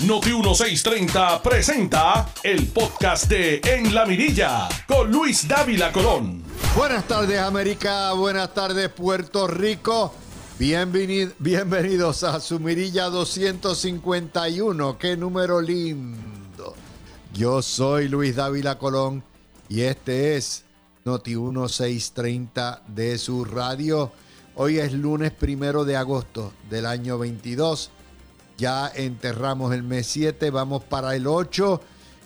Noti 1630 presenta el podcast de En la Mirilla con Luis Dávila Colón. Buenas tardes América, buenas tardes Puerto Rico. bienvenidos a su Mirilla 251. Qué número lindo. Yo soy Luis Dávila Colón y este es Noti 1630 de su radio. Hoy es lunes primero de agosto del año 22 ya enterramos el mes 7, vamos para el 8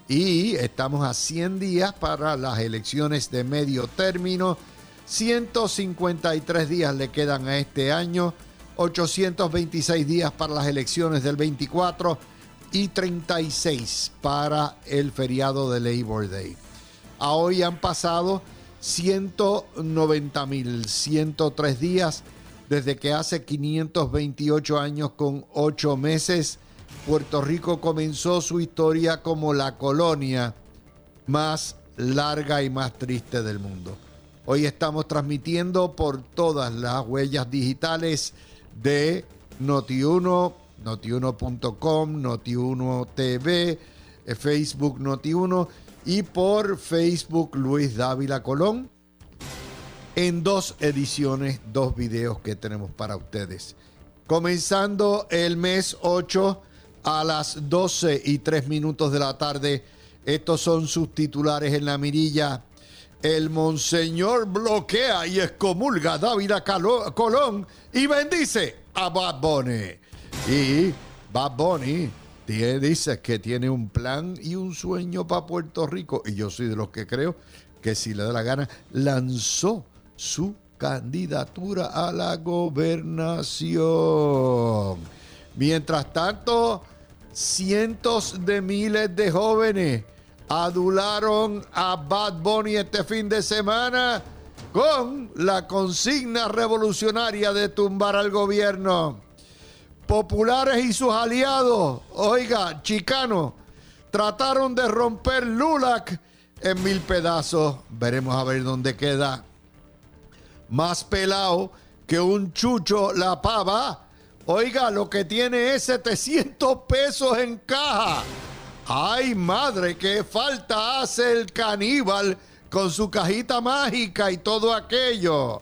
y estamos a 100 días para las elecciones de medio término. 153 días le quedan a este año, 826 días para las elecciones del 24 y 36 para el feriado de Labor Day. A hoy han pasado 190.103 días desde que hace 528 años con 8 meses, Puerto Rico comenzó su historia como la colonia más larga y más triste del mundo. Hoy estamos transmitiendo por todas las huellas digitales de Noti1, notiuno.com, Noti1 TV, eh, Facebook Noti1 y por Facebook Luis Dávila Colón en dos ediciones, dos videos que tenemos para ustedes. Comenzando el mes 8 a las 12 y 3 minutos de la tarde. Estos son sus titulares en la mirilla. El Monseñor bloquea y excomulga a David Colón y bendice a Bad Bunny. Y Bad Bunny dice que tiene un plan y un sueño para Puerto Rico. Y yo soy de los que creo que si le da la gana, lanzó su candidatura a la gobernación. Mientras tanto, cientos de miles de jóvenes adularon a Bad Bunny este fin de semana con la consigna revolucionaria de tumbar al gobierno. Populares y sus aliados, oiga, chicanos, trataron de romper Lulac en mil pedazos. Veremos a ver dónde queda más pelado que un chucho la pava. Oiga, lo que tiene es 700 pesos en caja. Ay, madre, qué falta hace el caníbal con su cajita mágica y todo aquello.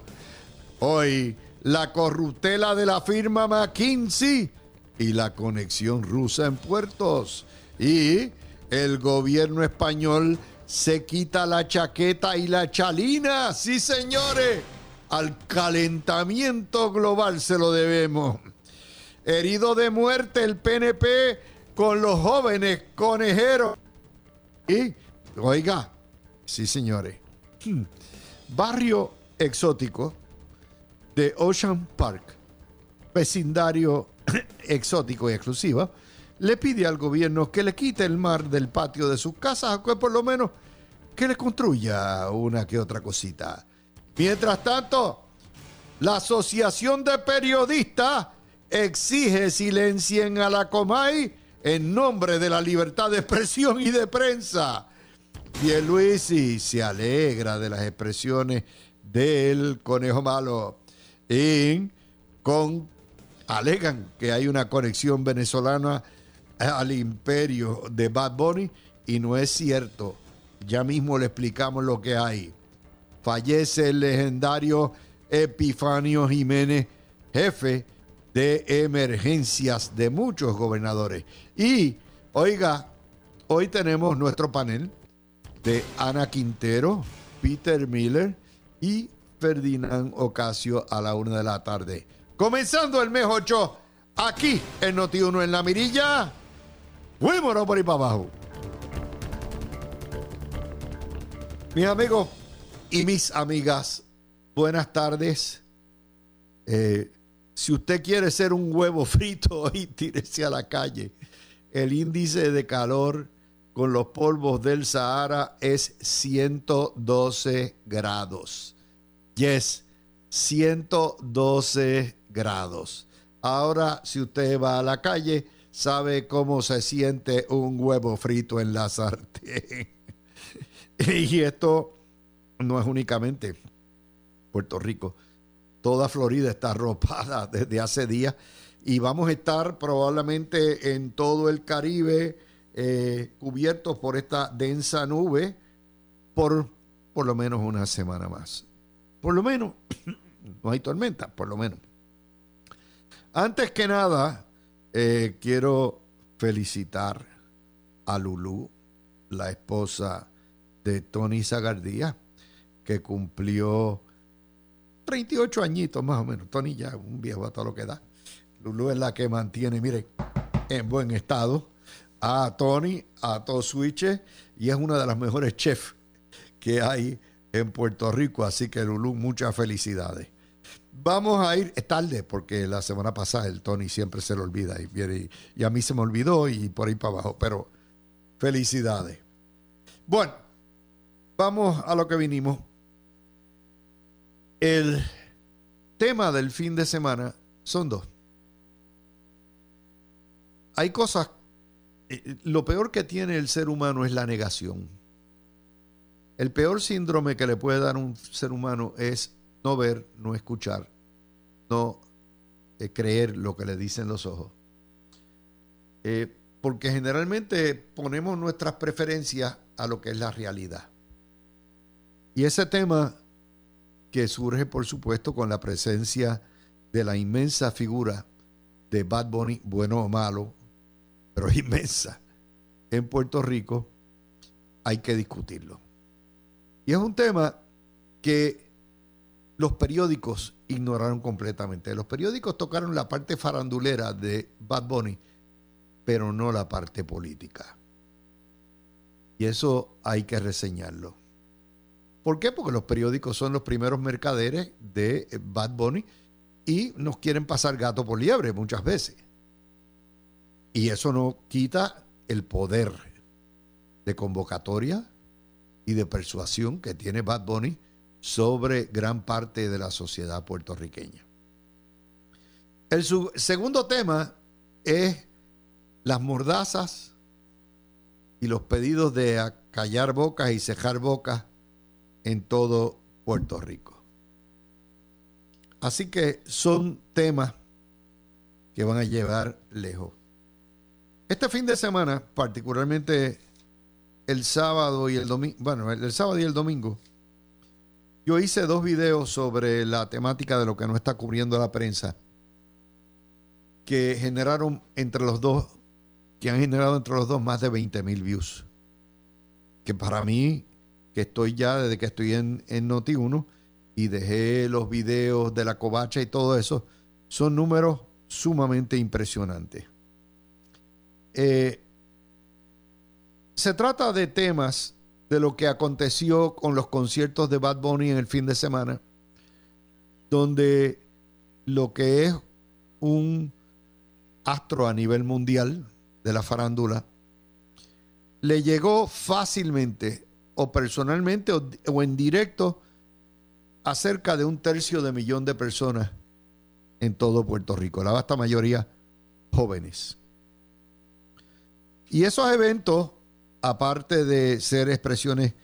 Hoy, la corruptela de la firma McKinsey y la conexión rusa en puertos. Y el gobierno español se quita la chaqueta y la chalina. Sí, señores al calentamiento global se lo debemos. Herido de muerte el PNP con los jóvenes conejeros. Y, oiga, sí señores, barrio exótico de Ocean Park, vecindario exótico y exclusivo, le pide al gobierno que le quite el mar del patio de sus casas, que por lo menos que le construya una que otra cosita. Mientras tanto, la Asociación de Periodistas exige silencien a la Comay en nombre de la libertad de expresión y de prensa. Luisi se alegra de las expresiones del conejo malo y con, alegan que hay una conexión venezolana al imperio de Bad Bunny y no es cierto. Ya mismo le explicamos lo que hay fallece el legendario Epifanio Jiménez, jefe de emergencias de muchos gobernadores. Y, oiga, hoy tenemos nuestro panel de Ana Quintero, Peter Miller y Ferdinand Ocasio a la una de la tarde. Comenzando el mes 8, aquí en Noti1 en la mirilla. Fuimos por ahí para abajo. Mis amigos, y mis amigas, buenas tardes. Eh, si usted quiere ser un huevo frito hoy, tírese a la calle. El índice de calor con los polvos del Sahara es 112 grados. Yes, 112 grados. Ahora, si usted va a la calle, sabe cómo se siente un huevo frito en la sartén. y esto no es únicamente Puerto Rico. Toda Florida está arropada desde hace días y vamos a estar probablemente en todo el Caribe eh, cubiertos por esta densa nube por por lo menos una semana más. Por lo menos, no hay tormenta, por lo menos. Antes que nada, eh, quiero felicitar a Lulu, la esposa de Tony Zagardía, que cumplió 38 añitos más o menos. Tony ya un viejo a todo lo que da. Lulu es la que mantiene, mire, en buen estado a Tony, a todo Switch, y es una de las mejores chefs que hay en Puerto Rico. Así que Lulu, muchas felicidades. Vamos a ir, es tarde porque la semana pasada el Tony siempre se lo olvida y, y, y a mí se me olvidó y por ahí para abajo, pero felicidades. Bueno, vamos a lo que vinimos. El tema del fin de semana son dos. Hay cosas, eh, lo peor que tiene el ser humano es la negación. El peor síndrome que le puede dar un ser humano es no ver, no escuchar, no eh, creer lo que le dicen los ojos. Eh, porque generalmente ponemos nuestras preferencias a lo que es la realidad. Y ese tema que surge, por supuesto, con la presencia de la inmensa figura de Bad Bunny, bueno o malo, pero inmensa, en Puerto Rico, hay que discutirlo. Y es un tema que los periódicos ignoraron completamente. Los periódicos tocaron la parte farandulera de Bad Bunny, pero no la parte política. Y eso hay que reseñarlo. ¿Por qué? Porque los periódicos son los primeros mercaderes de Bad Bunny y nos quieren pasar gato por liebre muchas veces. Y eso no quita el poder de convocatoria, y de persuasión que tiene Bad Bunny sobre gran parte de la sociedad puertorriqueña. El segundo tema es las mordazas y los pedidos de callar bocas y cejar bocas en todo Puerto Rico. Así que son temas que van a llevar lejos. Este fin de semana, particularmente el sábado y el domingo, bueno, el, sábado y el domingo, yo hice dos videos sobre la temática de lo que no está cubriendo la prensa, que generaron entre los dos, que han generado entre los dos más de 20 mil views. Que para mí, que estoy ya desde que estoy en, en Noti1 y dejé los videos de la covacha y todo eso, son números sumamente impresionantes. Eh, se trata de temas de lo que aconteció con los conciertos de Bad Bunny en el fin de semana, donde lo que es un astro a nivel mundial de la farándula, le llegó fácilmente o personalmente o, en directo a cerca de un tercio de millón de personas en todo Puerto Rico, la vasta mayoría jóvenes. Y esos eventos aparte de ser expresiones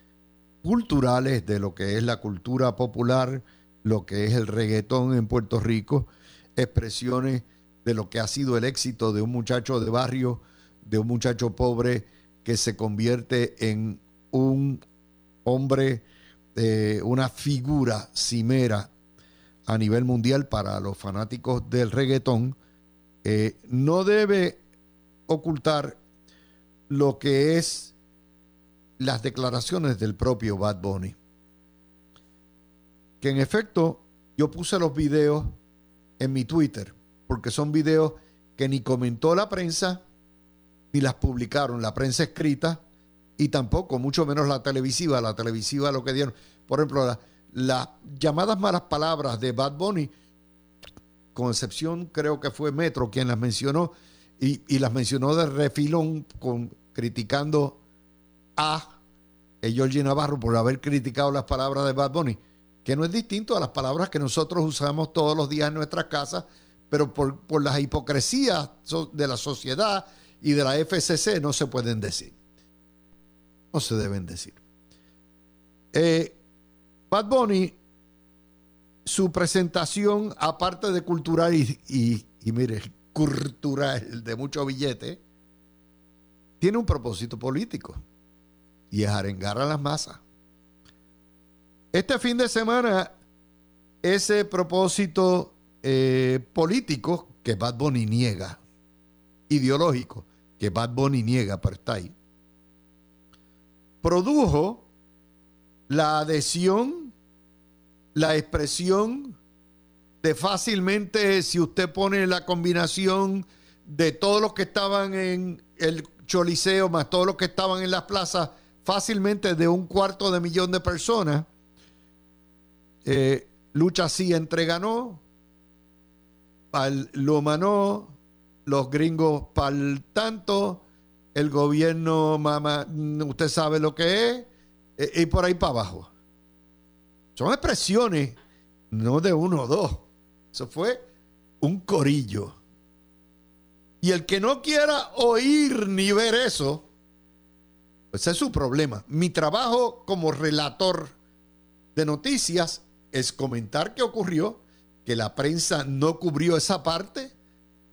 culturales de lo que es la cultura popular, lo que es el reggaetón en Puerto Rico, expresiones de lo que ha sido el éxito de un muchacho de barrio, de un muchacho pobre que se convierte en un hombre, eh, una figura cimera a nivel mundial para los fanáticos del reggaetón, eh, no debe ocultar lo que es las declaraciones del propio Bad Bunny. Que en efecto yo puse los videos en mi Twitter, porque son videos que ni comentó la prensa, ni las publicaron la prensa escrita, y tampoco, mucho menos la televisiva. La televisiva lo que dieron, por ejemplo, las llamadas malas palabras de Bad Bunny, con excepción creo que fue Metro quien las mencionó, y, y las mencionó de refilón con, criticando a Georgie Navarro por haber criticado las palabras de Bad Bunny, que no es distinto a las palabras que nosotros usamos todos los días en nuestras casas, pero por, las hipocresías de la sociedad y de la FCC no se pueden decir. No se deben decir. Eh, Bad Bunny, su presentación, aparte de cultural, y, mire, cultural de mucho billete, tiene un propósito político y es arengar a las masas. Este fin de semana, ese propósito eh, político que Bad Bunny niega, ideológico que Bad Bunny niega, pero está ahí, produjo la adhesión, la expresión de fácilmente, si usted pone la combinación de todos los que estaban en el Choliseo, más todos los que estaban en las plazas, fácilmente de un cuarto de millón de personas, eh, Lucha sí entreganó, al Lumanó, los gringos pal tanto, el gobierno, mamá, usted sabe lo que es, y por ahí para abajo. Son expresiones, no de uno o dos. Eso fue un corillo. Y el que no quiera oír ni ver eso, pues es su problema. Mi trabajo como relator de noticias es comentar qué ocurrió, que la prensa no cubrió esa parte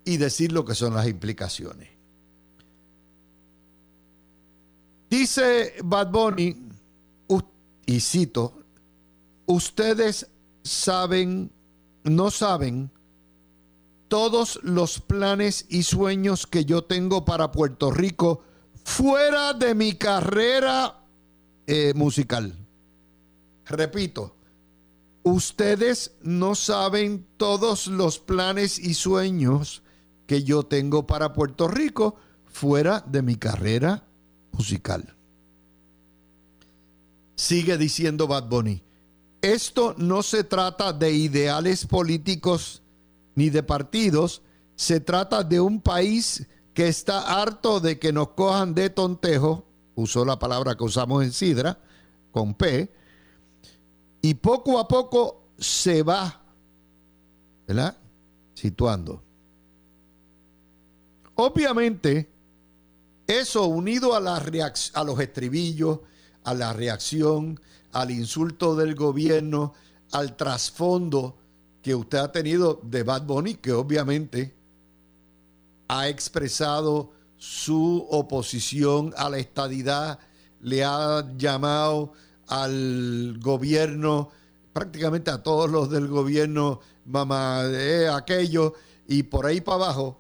y decir lo que son las implicaciones. Dice Bad Bunny, y cito, ustedes saben, no saben todos los planes y sueños que yo tengo para Puerto Rico fuera de mi carrera eh, musical. Repito, ustedes no saben todos los planes y sueños que yo tengo para Puerto Rico fuera de mi carrera musical. Sigue diciendo Bad Bunny, esto no se trata de ideales políticos ni de partidos, se trata de un país que está harto de que nos cojan de tontejo, usó la palabra que usamos en Sidra, con P, y poco a poco se va. Situando. Obviamente, eso unido a, los estribillos, a la reacción, al insulto del gobierno, al trasfondo que usted ha tenido de Bad Bunny, que obviamente ha expresado su oposición a la estadidad, le ha llamado al gobierno, prácticamente a todos los del gobierno, mamá de aquello, y por ahí para abajo,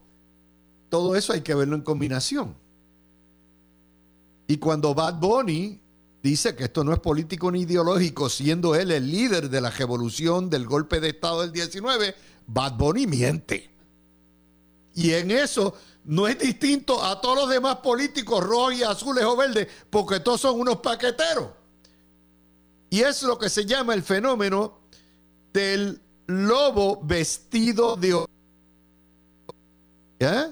todo eso hay que verlo en combinación. Y cuando Bad Bunny dice que esto no es político ni ideológico, siendo él el líder de la revolución del golpe de Estado del 19, Bad Bunny miente. Y en eso no es distinto a todos los demás políticos rojos y azules o verdes, porque todos son unos paqueteros. Y es lo que se llama el fenómeno del lobo vestido de... ¿Eh?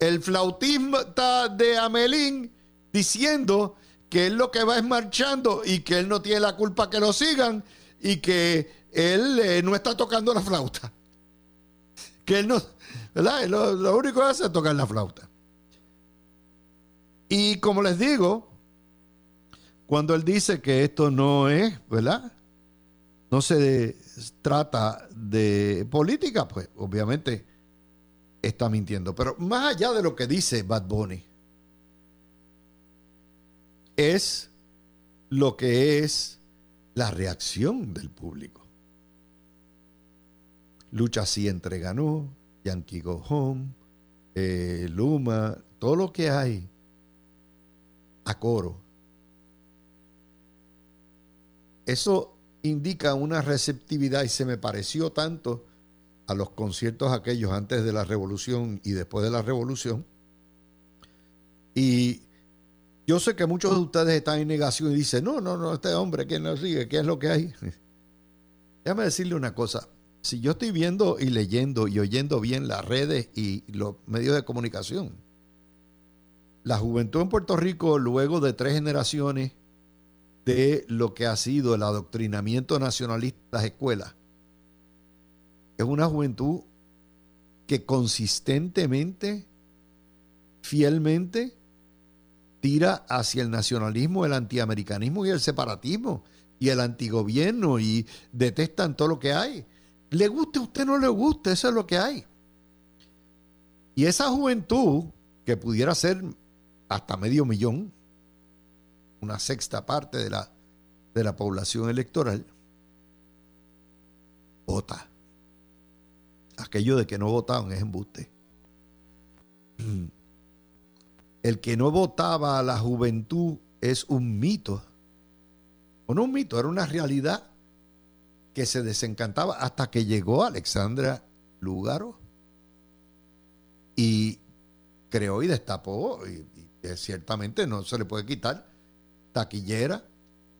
El flautista de Amelín diciendo que él lo que va es marchando y que él no tiene la culpa que lo sigan y que él eh, no está tocando la flauta. Que él no, ¿verdad? Lo, único que hace es tocar la flauta. Y como les digo, cuando él dice que esto no es, ¿verdad? No se trata de política, pues obviamente está mintiendo. Pero más allá de lo que dice Bad Bunny, es lo que es la reacción del público. Lucha siempre ganó, Yankee Go Home, eh, Luma, todo lo que hay a coro. Eso indica una receptividad y se me pareció tanto a los conciertos aquellos antes de la revolución y después de la revolución. Y yo sé que muchos de ustedes están en negación y dicen, no, no, no, este hombre, ¿quién lo sigue? ¿Qué es lo que hay? Déjame decirle una cosa. Si yo estoy viendo y leyendo y oyendo bien las redes y los medios de comunicación, la juventud en Puerto Rico, luego de tres generaciones de lo que ha sido el adoctrinamiento nacionalista en las escuelas, es una juventud que consistentemente, fielmente, tira hacia el nacionalismo, el antiamericanismo y el separatismo y el antigobierno y detestan todo lo que hay. Le guste a usted no le guste, eso es lo que hay. Y esa juventud, que pudiera ser hasta medio millón, una sexta parte de la, de la población electoral, vota. Aquello de que no votaban es embuste. El que no votaba a la juventud es un mito. O no un mito, era una realidad que se desencantaba hasta que llegó Alexandra Lúgaro y creó y destapó, y, ciertamente no se le puede quitar, taquillera.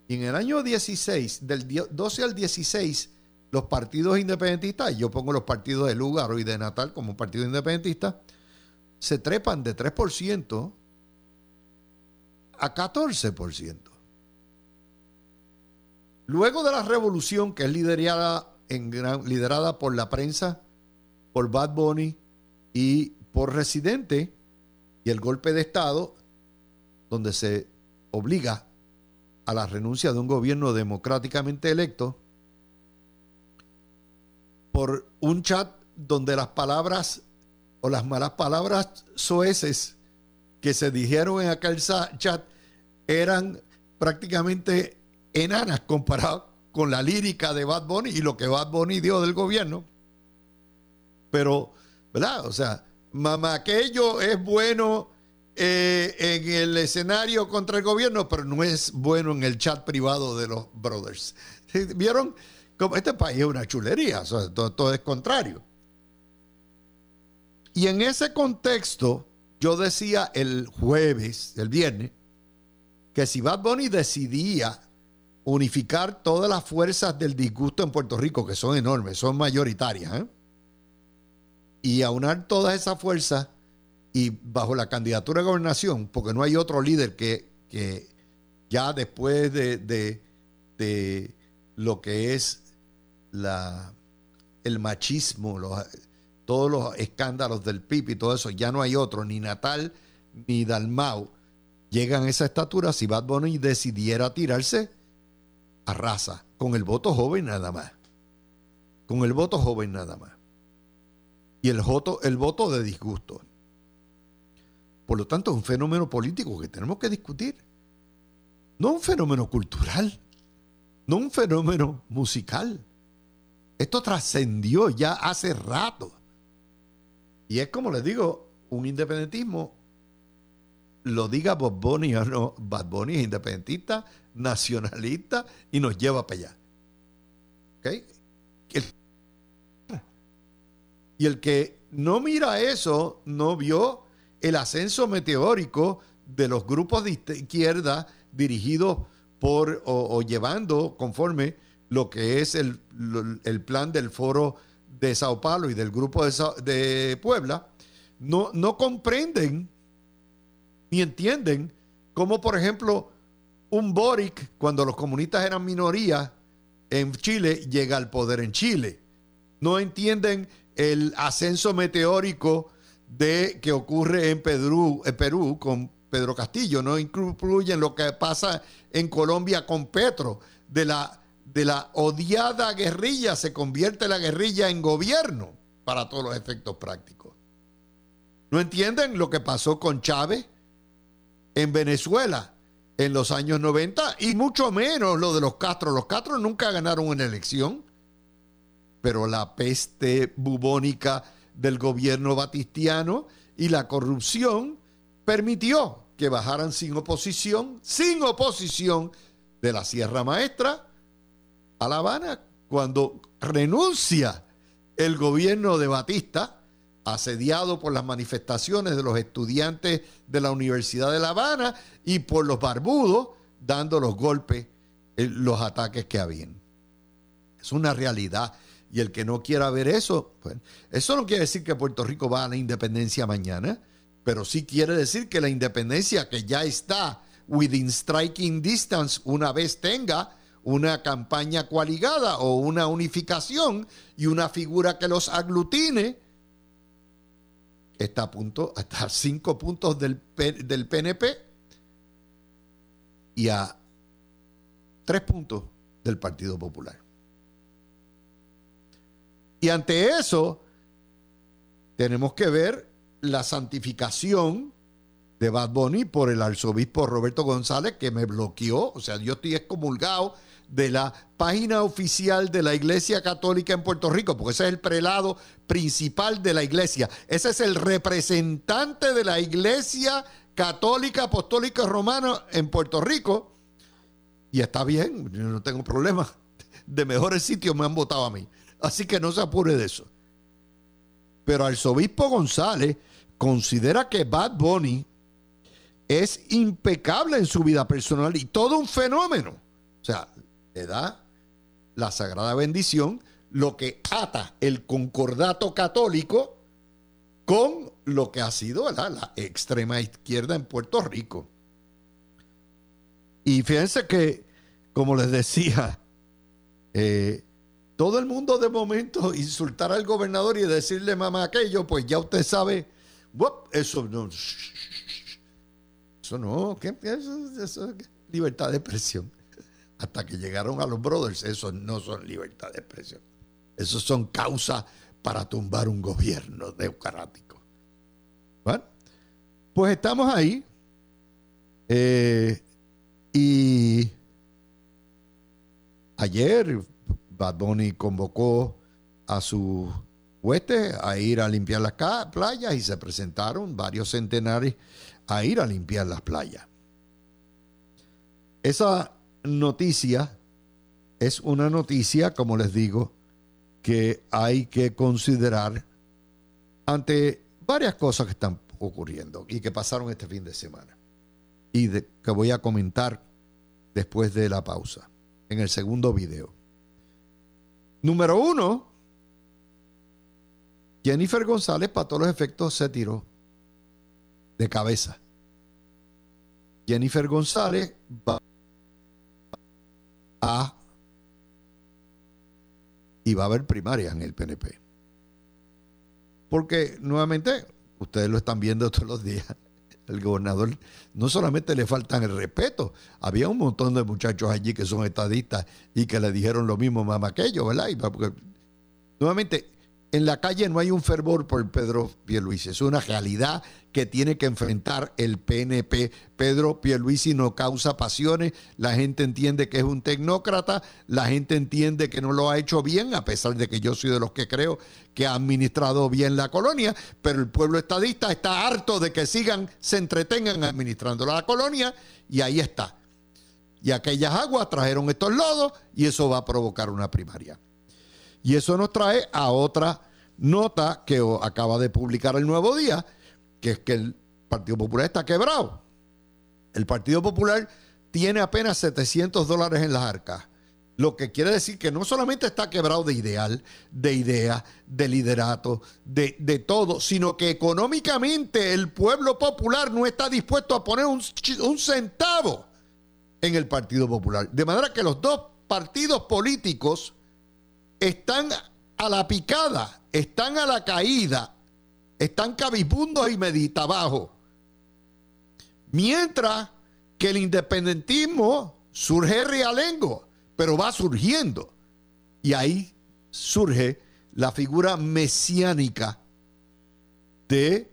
Y en el año 16, del 12 al 16, los partidos independentistas, y yo pongo los partidos de Lugaro y de Natal como partido independentista, se trepan de 3% a 14%. Luego de la revolución que es liderada, en liderada por la prensa, por Bad Bunny y por Residente, y el golpe de Estado, donde se obliga a la renuncia de un gobierno democráticamente electo, por un chat donde las palabras o las malas palabras soeces que se dijeron en aquel chat eran prácticamente enanas comparado con la lírica de Bad Bunny y lo que Bad Bunny dio del gobierno. Pero, ¿verdad? O sea, mamá, aquello es bueno eh, en el escenario contra el gobierno, pero no es bueno en el chat privado de los brothers. ¿Vieron? Como este país es una chulería, o sea, todo, todo es contrario. Y en ese contexto, yo decía el jueves, el viernes, que si Bad Bunny decidía unificar todas las fuerzas del disgusto en Puerto Rico, que son enormes, son mayoritarias, ¿eh? y aunar todas esas fuerzas y bajo la candidatura de gobernación, porque no hay otro líder que, que ya después de, de, lo que es la, el machismo, todos los escándalos del PIB y todo eso, ya no hay otro, ni Natal ni Dalmau llegan a esa estatura si Bad Bunny decidiera tirarse a raza, con el voto joven nada más. Con el voto joven nada más. Y el voto, el voto de disgusto. Por lo tanto, es un fenómeno político que tenemos que discutir. No un fenómeno cultural, no un fenómeno musical. Esto trascendió ya hace rato. Y es como les digo, un independentismo, lo diga Bob Bunny o no, Bad Bunny es independentista, nacionalista y nos lleva para allá. y el que no mira eso, no vio el ascenso meteórico de los grupos de izquierda dirigidos por o, llevando conforme lo que es el, plan del foro de Sao Paulo y del grupo de, de Puebla, no, no comprenden ni entienden cómo, por ejemplo, un Boric, cuando los comunistas eran minoría en Chile, llega al poder en Chile. No entienden el ascenso meteórico de que ocurre en en Perú con Pedro Castillo. No incluyen lo que pasa en Colombia con Petro. De la, de la odiada guerrilla se convierte la guerrilla en gobierno para todos los efectos prácticos. ¿No entienden lo que pasó con Chávez en Venezuela? en los años 90 y mucho menos lo de los Castro. Los Castro nunca ganaron una elección, pero la peste bubónica del gobierno batistiano y la corrupción permitió que bajaran sin oposición, sin oposición de la Sierra Maestra a La Habana cuando renuncia el gobierno de Batista asediado por las manifestaciones de los estudiantes de la Universidad de La Habana y por los barbudos dando los golpes, los ataques que habían. Es una realidad. Y el que no quiera ver eso, eso no quiere decir que Puerto Rico va a la independencia mañana, pero sí quiere decir que la independencia que ya está within striking distance, una vez tenga una campaña coaligada o una unificación y una figura que los aglutine, está a punto, hasta cinco puntos del, del PNP y a tres puntos del Partido Popular. Y ante eso, tenemos que ver la santificación de Bad Bunny por el arzobispo Roberto González que me bloqueó, o sea, yo estoy excomulgado de la página oficial de la Iglesia Católica en Puerto Rico, porque ese es el prelado principal de la iglesia. Ese es el representante de la Iglesia Católica Apostólica Romana en Puerto Rico. Y está bien, yo no tengo problema. De mejores sitios me han votado a mí. Así que no se apure de eso. Pero arzobispo González considera que Bad Bunny es impecable en su vida personal y todo un fenómeno. O sea, le da la sagrada bendición, lo que ata el concordato católico con lo que ha sido la extrema izquierda en Puerto Rico. Y fíjense que, como les decía, eh, todo el mundo de momento insultar al gobernador y decirle mamá aquello, pues ya usted sabe, eso no, eso no, ¿qué? Eso, eso, libertad de expresión. Hasta que llegaron a los brothers, eso no son libertad de expresión. Eso son causas para tumbar un gobierno democrático. Bueno, pues estamos ahí. Eh, y ayer Bad Bunny convocó a sus huestes a ir a limpiar las playas y se presentaron varios centenares a ir a limpiar las playas. Esa noticia es una noticia, como les digo, que hay que considerar ante varias cosas que están ocurriendo y que pasaron este fin de semana y que voy a comentar después de la pausa en el segundo video. Número uno, Jennifer González, para todos los efectos, se tiró de cabeza. Jennifer González va y va a haber primarias en el PNP. Porque nuevamente, ustedes lo están viendo todos los días, el gobernador no solamente le faltan el respeto, había un montón de muchachos allí que son estadistas y que le dijeron lo mismo mamá que ellos, ¿verdad? porque, nuevamente, en la calle no hay un fervor por Pedro Pierluisi, es una realidad que tiene que enfrentar el PNP. Pedro Pierluisi no causa pasiones, la gente entiende que es un tecnócrata, la gente entiende que no lo ha hecho bien, a pesar de que yo soy de los que creo que ha administrado bien la colonia, pero el pueblo estadista está harto de que sigan, se entretengan administrando la colonia y ahí está. Y aquellas aguas trajeron estos lodos y eso va a provocar una primaria. Y eso nos trae a otra nota que acaba de publicar el Nuevo Día, que es que el Partido Popular está quebrado. El Partido Popular tiene apenas 700 dólares en las arcas. Lo que quiere decir que no solamente está quebrado de ideal, de idea, de liderato, de, de, todo, sino que económicamente el pueblo popular no está dispuesto a poner un, un centavo en el Partido Popular. De manera que los dos partidos políticos están a la picada, están a la caída, están cabizbundos y meditabajo. Mientras que el independentismo surge realengo, pero va surgiendo. Y ahí surge la figura mesiánica de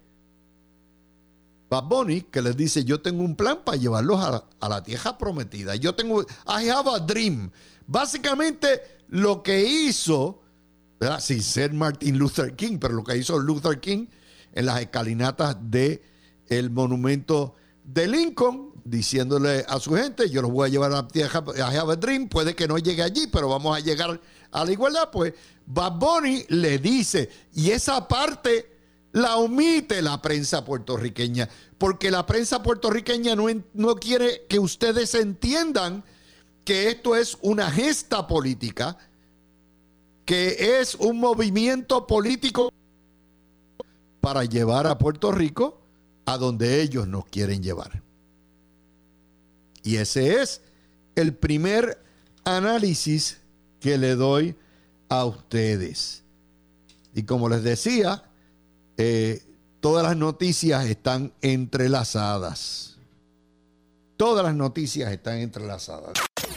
Bad que les dice, yo tengo un plan para llevarlos a, a la tierra prometida. Yo tengo, I have a dream. Básicamente lo que hizo, sin ser Martin Luther King, pero lo que hizo Luther King en las escalinatas de el monumento de Lincoln, diciéndole a su gente, yo los voy a llevar a tierra, I have a dream, puede que no llegue allí, pero vamos a llegar a la igualdad, pues Bad Bunny le dice, y esa parte la omite la prensa puertorriqueña, porque la prensa puertorriqueña no, no quiere que ustedes entiendan que esto es una gesta política, que es un movimiento político para llevar a Puerto Rico a donde ellos nos quieren llevar. Y ese es el primer análisis que le doy a ustedes. Y como les decía, eh, todas las noticias están entrelazadas. Todas las noticias están entrelazadas.